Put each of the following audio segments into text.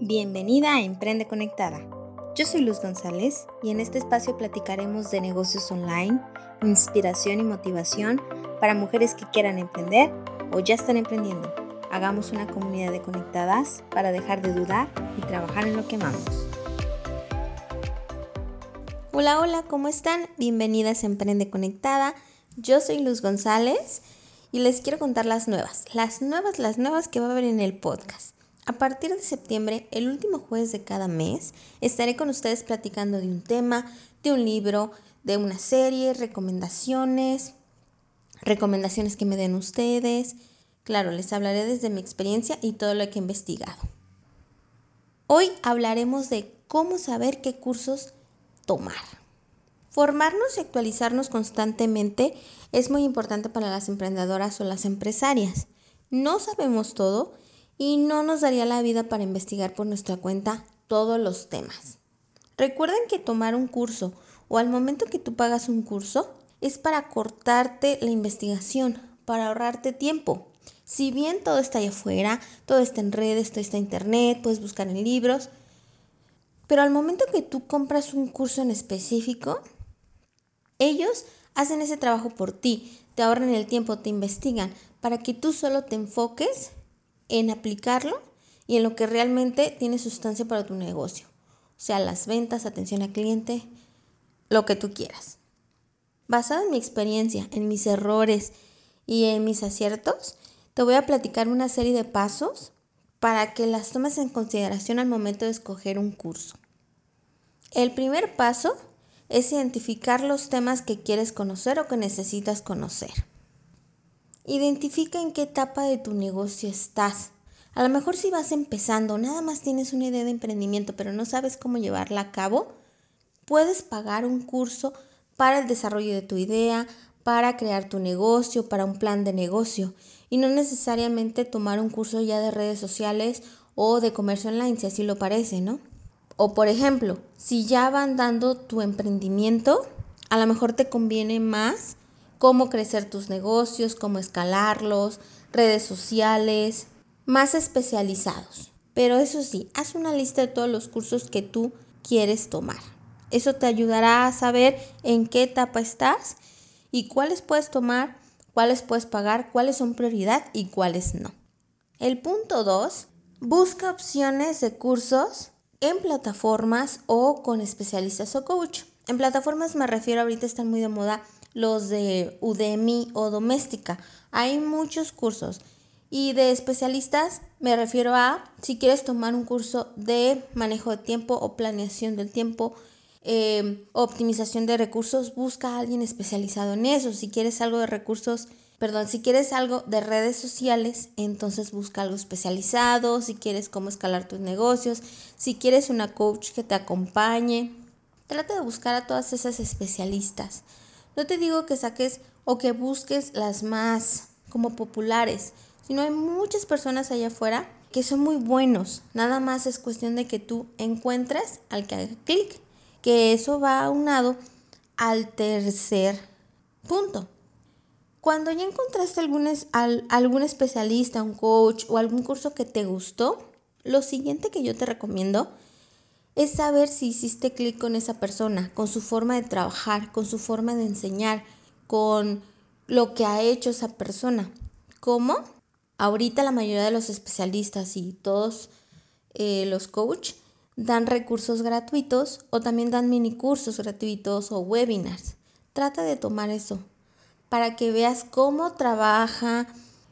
Bienvenida a Emprende Conectada. Yo soy Luz González y en este espacio platicaremos de negocios online, inspiración y motivación para mujeres que quieran emprender o ya están emprendiendo. Hagamos una comunidad de conectadas para dejar de dudar y trabajar en lo que amamos. Hola, hola, ¿cómo están? Bienvenidas a Emprende Conectada. Yo soy Luz González y les quiero contar las nuevas, las nuevas, las nuevas que va a haber en el podcast. A partir de septiembre, el último jueves de cada mes, estaré con ustedes platicando de un tema, de un libro, de una serie, recomendaciones, recomendaciones que me den ustedes. Claro, les hablaré desde mi experiencia y todo lo que he investigado. Hoy hablaremos de cómo saber qué cursos tomar. Formarnos y actualizarnos constantemente es muy importante para las emprendedoras o las empresarias. No sabemos todo y no nos daría la vida para investigar por nuestra cuenta todos los temas. Recuerden que tomar un curso o al momento que tú pagas un curso es para cortarte la investigación, para ahorrarte tiempo. Si bien todo está allá afuera, todo está en redes, todo está en internet, puedes buscar en libros, pero al momento que tú compras un curso en específico, ellos hacen ese trabajo por ti, te ahorran el tiempo, te investigan, para que tú solo te enfoques en aplicarlo y en lo que realmente tiene sustancia para tu negocio. Sea, las ventas, atención al cliente, lo que tú quieras. Basado en mi experiencia, en mis errores y en mis aciertos, te voy a platicar una serie de pasos para que las tomes en consideración al momento de escoger un curso. El primer paso es identificar los temas que quieres conocer o que necesitas conocer. Identifica en qué etapa de tu negocio estás. A lo mejor si vas empezando, nada más tienes una idea de emprendimiento, pero no sabes cómo llevarla a cabo, puedes pagar un curso para el desarrollo de tu idea, para crear tu negocio, para un plan de negocio y no necesariamente tomar un curso ya de redes sociales o de comercio online, si así lo parece, ¿no? O por ejemplo, si ya van dando tu emprendimiento, a lo mejor te conviene más cómo crecer tus negocios, cómo escalarlos, redes sociales, más especializados. Pero eso sí, haz una lista de todos los cursos que tú quieres tomar. Eso te ayudará a saber en qué etapa estás y cuáles puedes tomar, cuáles puedes pagar, cuáles son prioridad y cuáles no. El punto 2, busca opciones de cursos en plataformas o con especialistas o coach. En plataformas me refiero, ahorita están muy de moda los de Udemy o Doméstica. Hay muchos cursos. Y de especialistas me refiero a si quieres tomar un curso de manejo de tiempo o planeación del tiempo, eh, optimización de recursos, busca a alguien especializado en eso. Si quieres algo de recursos, perdón, si quieres algo de redes sociales, entonces busca algo especializado. Si quieres cómo escalar tus negocios, si quieres una coach que te acompañe, trata de buscar a todas esas especialistas. No te digo que saques o que busques las más como populares, sino hay muchas personas allá afuera que son muy buenos. Nada más es cuestión de que tú encuentres al que haga clic, que eso va aunado al tercer punto. Cuando ya encontraste algún, algún especialista, un coach o algún curso que te gustó, lo siguiente que yo te recomiendo es saber si hiciste clic con esa persona, con su forma de trabajar, con su forma de enseñar, con lo que ha hecho esa persona. ¿Cómo? Ahorita la mayoría de los especialistas y todos eh, los coach dan recursos gratuitos o también dan mini cursos gratuitos o webinars. Trata de tomar eso para que veas cómo trabaja,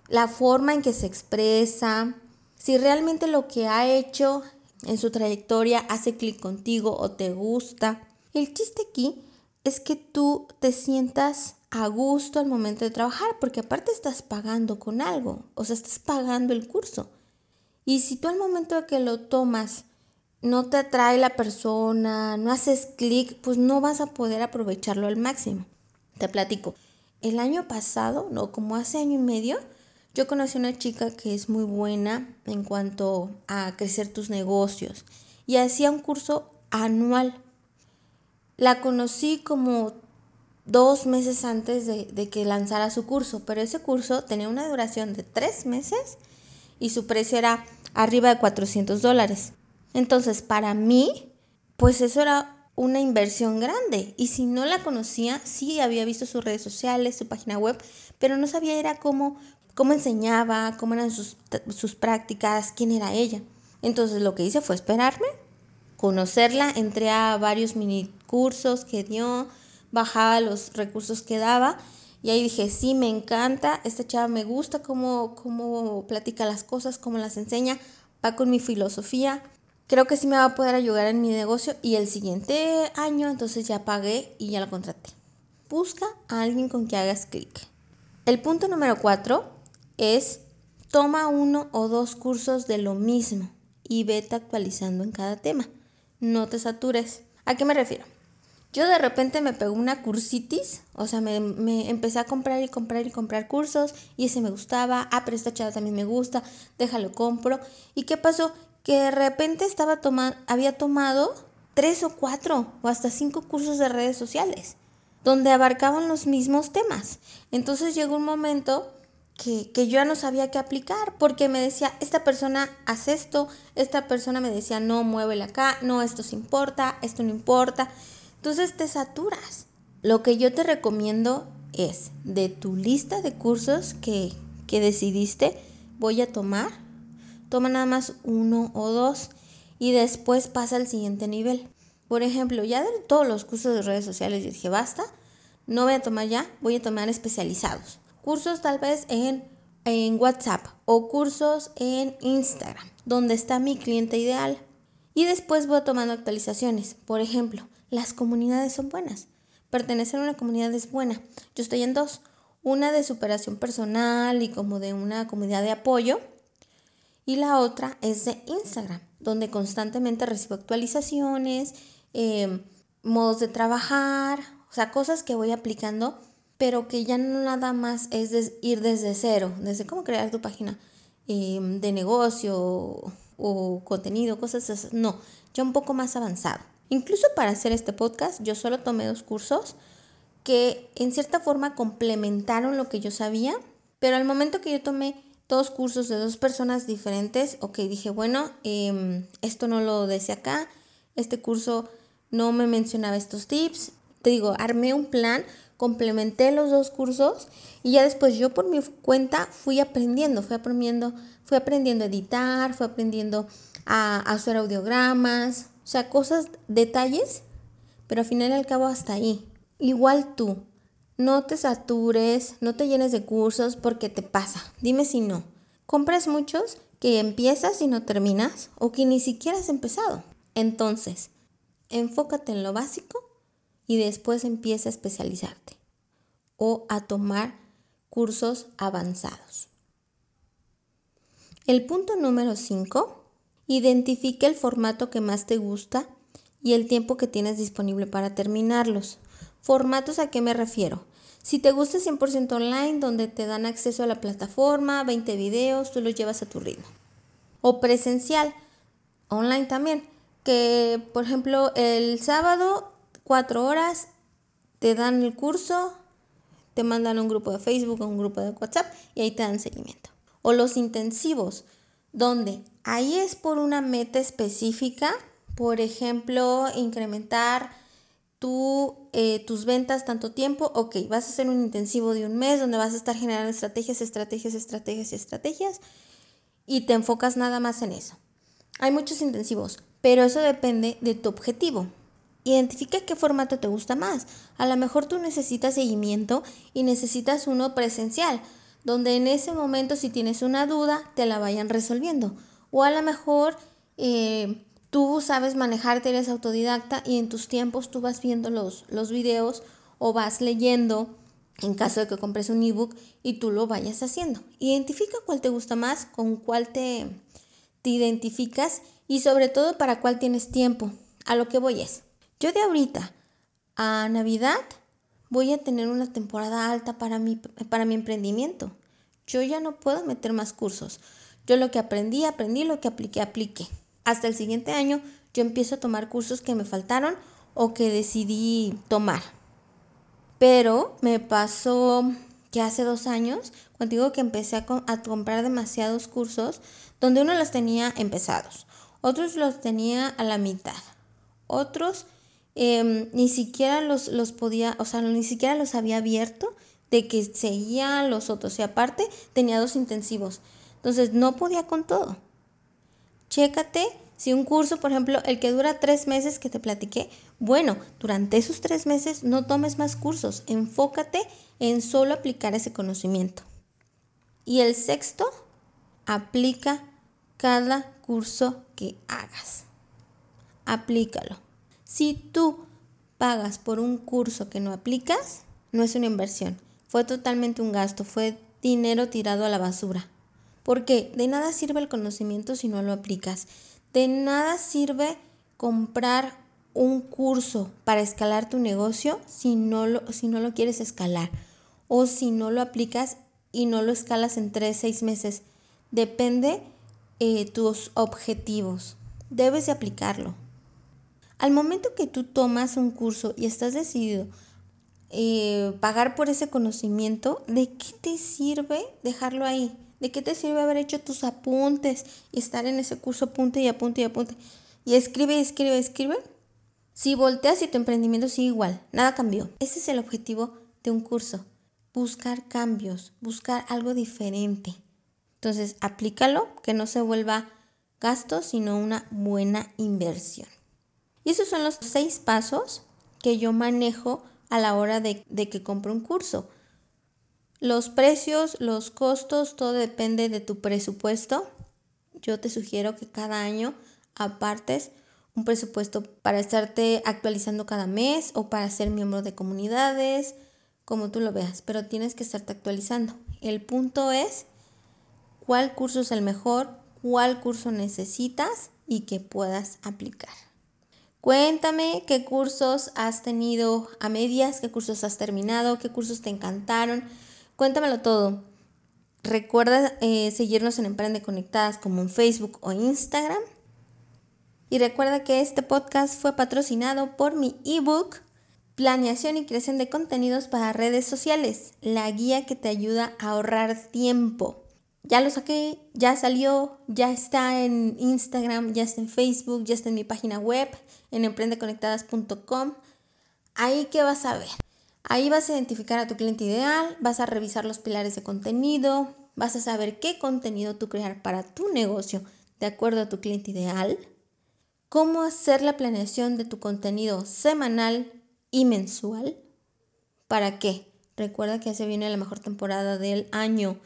la forma en que se expresa, si realmente lo que ha hecho en su trayectoria hace clic contigo o te gusta. El chiste aquí es que tú te sientas a gusto al momento de trabajar, porque aparte estás pagando con algo, o sea, estás pagando el curso. Y si tú al momento de que lo tomas no te atrae la persona, no haces clic, pues no vas a poder aprovecharlo al máximo. Te platico. El año pasado, no, como hace año y medio, yo conocí una chica que es muy buena en cuanto a crecer tus negocios y hacía un curso anual. La conocí como dos meses antes de, de, que lanzara su curso, pero ese curso tenía una duración de tres meses y su precio era arriba de 400 dólares. Entonces, para mí, pues eso era una inversión grande. Y si no la conocía, sí había visto sus redes sociales, su página web, pero no sabía era cómo, cómo enseñaba, cómo eran sus, sus prácticas, quién era ella. Entonces lo que hice fue esperarme, conocerla, entré a varios mini cursos que dio, bajaba los recursos que daba y ahí dije, sí, me encanta, esta chava me gusta cómo, cómo platica las cosas, cómo las enseña, va con mi filosofía, creo que sí me va a poder ayudar en mi negocio y el siguiente año entonces ya pagué y ya la contraté. Busca a alguien con que hagas clic. El punto número cuatro es toma uno o dos cursos de lo mismo y vete actualizando en cada tema. No te satures. ¿A qué me refiero? Yo de repente me pegó una cursitis, o sea, me, empecé a comprar y comprar y comprar cursos y ese me gustaba, ah, pero esta chava también me gusta, déjalo compro. ¿Y qué pasó? Que de repente estaba había tomado tres o cuatro o hasta cinco cursos de redes sociales, donde abarcaban los mismos temas. Entonces llegó un momento que, que, yo ya no sabía qué aplicar, porque me decía, esta persona hace esto, esta persona me decía, no, muévele acá, no, esto se importa, esto no importa. Entonces te saturas. Lo que yo te recomiendo es, de tu lista de cursos que, que decidiste, voy a tomar, toma nada más uno o dos y después pasa al siguiente nivel. Por ejemplo, ya de todos los cursos de redes sociales, yo dije, basta, no voy a tomar ya, voy a tomar especializados cursos tal vez en, en WhatsApp o cursos en Instagram, donde está mi cliente ideal. Y después voy tomando actualizaciones. Por ejemplo, las comunidades son buenas. Pertenecer a una comunidad es buena. Yo estoy en dos. Una de superación personal y como de una comunidad de apoyo. Y la otra es de Instagram, donde constantemente recibo actualizaciones, eh, modos de trabajar, o sea, cosas que voy aplicando pero que ya nada más es ir desde cero, desde cómo crear tu página em, de negocio o, contenido, cosas así. No, ya un poco más avanzado. Incluso para hacer este podcast, yo solo tomé dos cursos que en cierta forma complementaron lo que yo sabía, pero al momento que yo tomé dos cursos de dos personas diferentes, ok, dije, bueno, em, esto no lo decía acá, este curso no me mencionaba estos tips, te digo, armé un plan complementé los dos cursos y ya después yo por mi cuenta fui aprendiendo, fui aprendiendo, fui aprendiendo a editar, fui aprendiendo a, hacer audiogramas, o sea, cosas, detalles, pero al final y al cabo hasta ahí. Igual tú, no te satures, no te llenes de cursos porque te pasa. Dime si no. Compras muchos que empiezas y no terminas o que ni siquiera has empezado. Entonces, enfócate en lo básico y después empieza a especializarte o a tomar cursos avanzados. El punto número 5, identifica el formato que más te gusta y el tiempo que tienes disponible para terminarlos. ¿Formatos a qué me refiero? Si te gusta 100% online, donde te dan acceso a la plataforma, 20 videos, tú los llevas a tu ritmo. O presencial, online también, que por ejemplo el sábado cuatro horas, te dan el curso, te mandan a un grupo de Facebook o un grupo de WhatsApp y ahí te dan seguimiento. O los intensivos, donde ahí es por una meta específica, por ejemplo, incrementar eh, tus ventas tanto tiempo, ok, vas a hacer un intensivo de un mes donde vas a estar generando estrategias, estrategias, estrategias y estrategias y te enfocas nada más en eso. Hay muchos intensivos, pero eso depende de tu objetivo. Identifica qué formato te gusta más. A lo mejor tú necesitas seguimiento y necesitas uno presencial, donde en ese momento si tienes una duda te la vayan resolviendo. O a lo mejor eh, tú sabes manejarte, eres autodidacta y en tus tiempos tú vas viendo los, los videos o vas leyendo en caso de que compres un ebook y tú lo vayas haciendo. Identifica cuál te gusta más, con cuál te, te identificas y sobre todo para cuál tienes tiempo. A lo que voy es, yo de ahorita a Navidad voy a tener una temporada alta para mi, para mi emprendimiento. Yo ya no puedo meter más cursos. Yo lo que aprendí, aprendí, lo que apliqué, apliqué. Hasta el siguiente año yo empiezo a tomar cursos que me faltaron o que decidí tomar. Pero me pasó que hace dos años, cuando digo que empecé a, a comprar demasiados cursos, donde uno los tenía empezados otros los tenía a la mitad, otros em, ni siquiera los, los podía, o sea, ni siquiera los había abierto de que seguía los otros y aparte tenía dos intensivos. Entonces no podía con todo. Chécate si un curso, por ejemplo, el que dura tres meses que te platiqué, bueno, durante esos tres meses no tomes más cursos, enfócate en solo aplicar ese conocimiento. Y el sexto, aplica cada curso que hagas. Aplícalo. Si tú pagas por un curso que no aplicas, no es una inversión, fue totalmente un gasto, fue dinero tirado a la basura. Porque de nada sirve el conocimiento si no lo aplicas. De nada sirve comprar un curso para escalar tu negocio si no lo, si no lo quieres escalar o si no lo aplicas y no lo escalas en 3, 6 meses. Depende eh, tus objetivos. Debes de aplicarlo. Al momento que tú tomas un curso y estás decidido eh, pagar por ese conocimiento, ¿de qué te sirve dejarlo ahí? ¿De qué te sirve haber hecho tus apuntes y estar en ese curso apunte y apunte y apunte? Y escribe, escribe, escribe. Si volteas y tu emprendimiento sigue igual, nada cambió. Ese es el objetivo de un curso. Buscar cambios, buscar algo diferente. Entonces, aplícalo, que no se vuelva gasto, sino una buena inversión. Y esos son los seis pasos que yo manejo a la hora de, que compro un curso. Los precios, los costos, todo depende de tu presupuesto. Yo te sugiero que cada año apartes un presupuesto para estarte actualizando cada mes o para ser miembro de comunidades, como tú lo veas, pero tienes que estarte actualizando. El punto es cuál curso es el mejor, cuál curso necesitas y que puedas aplicar. Cuéntame qué cursos has tenido a medias, qué cursos has terminado, qué cursos te encantaron Cuéntamelo todo. Recuerda eh, seguirnos en Emprende Conectadas como en Facebook o Instagram. Y recuerda que este podcast fue patrocinado por mi ebook Planeación y creación de contenidos para redes sociales, la guía que te ayuda a ahorrar tiempo. Ya lo saqué, ya salió, ya está en Instagram, ya está en Facebook, ya está en mi página web, en emprendeconectadas.com. Ahí que vas a ver. Ahí vas a identificar a tu cliente ideal, vas a revisar los pilares de contenido, vas a saber qué contenido tú crear para tu negocio de acuerdo a tu cliente ideal, cómo hacer la planeación de tu contenido semanal y mensual. ¿Para qué? Recuerda que se viene la mejor temporada del año,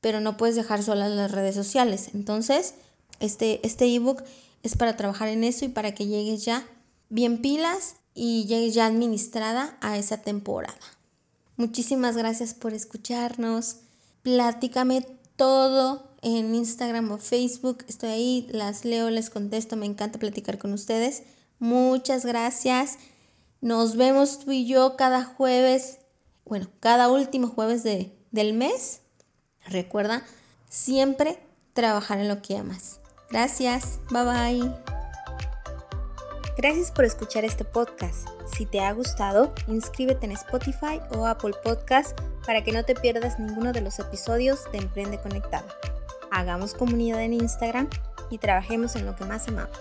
pero no puedes dejar solas las redes sociales. Entonces, este, este ebook es para trabajar en eso y para que llegues ya bien pilas y llegue ya administrada a esa temporada. Muchísimas gracias por escucharnos. Platícame todo en Instagram o Facebook. Estoy ahí, las leo, les contesto. Me encanta platicar con ustedes. Muchas gracias. Nos vemos tú y yo cada jueves, bueno, cada último jueves de, del mes. Recuerda siempre trabajar en lo que amas. Gracias. Bye bye. Gracias por escuchar este podcast. Si te ha gustado, inscríbete en Spotify o Apple Podcast para que no te pierdas ninguno de los episodios de Emprende Conectado. Hagamos comunidad en Instagram y trabajemos en lo que más amamos.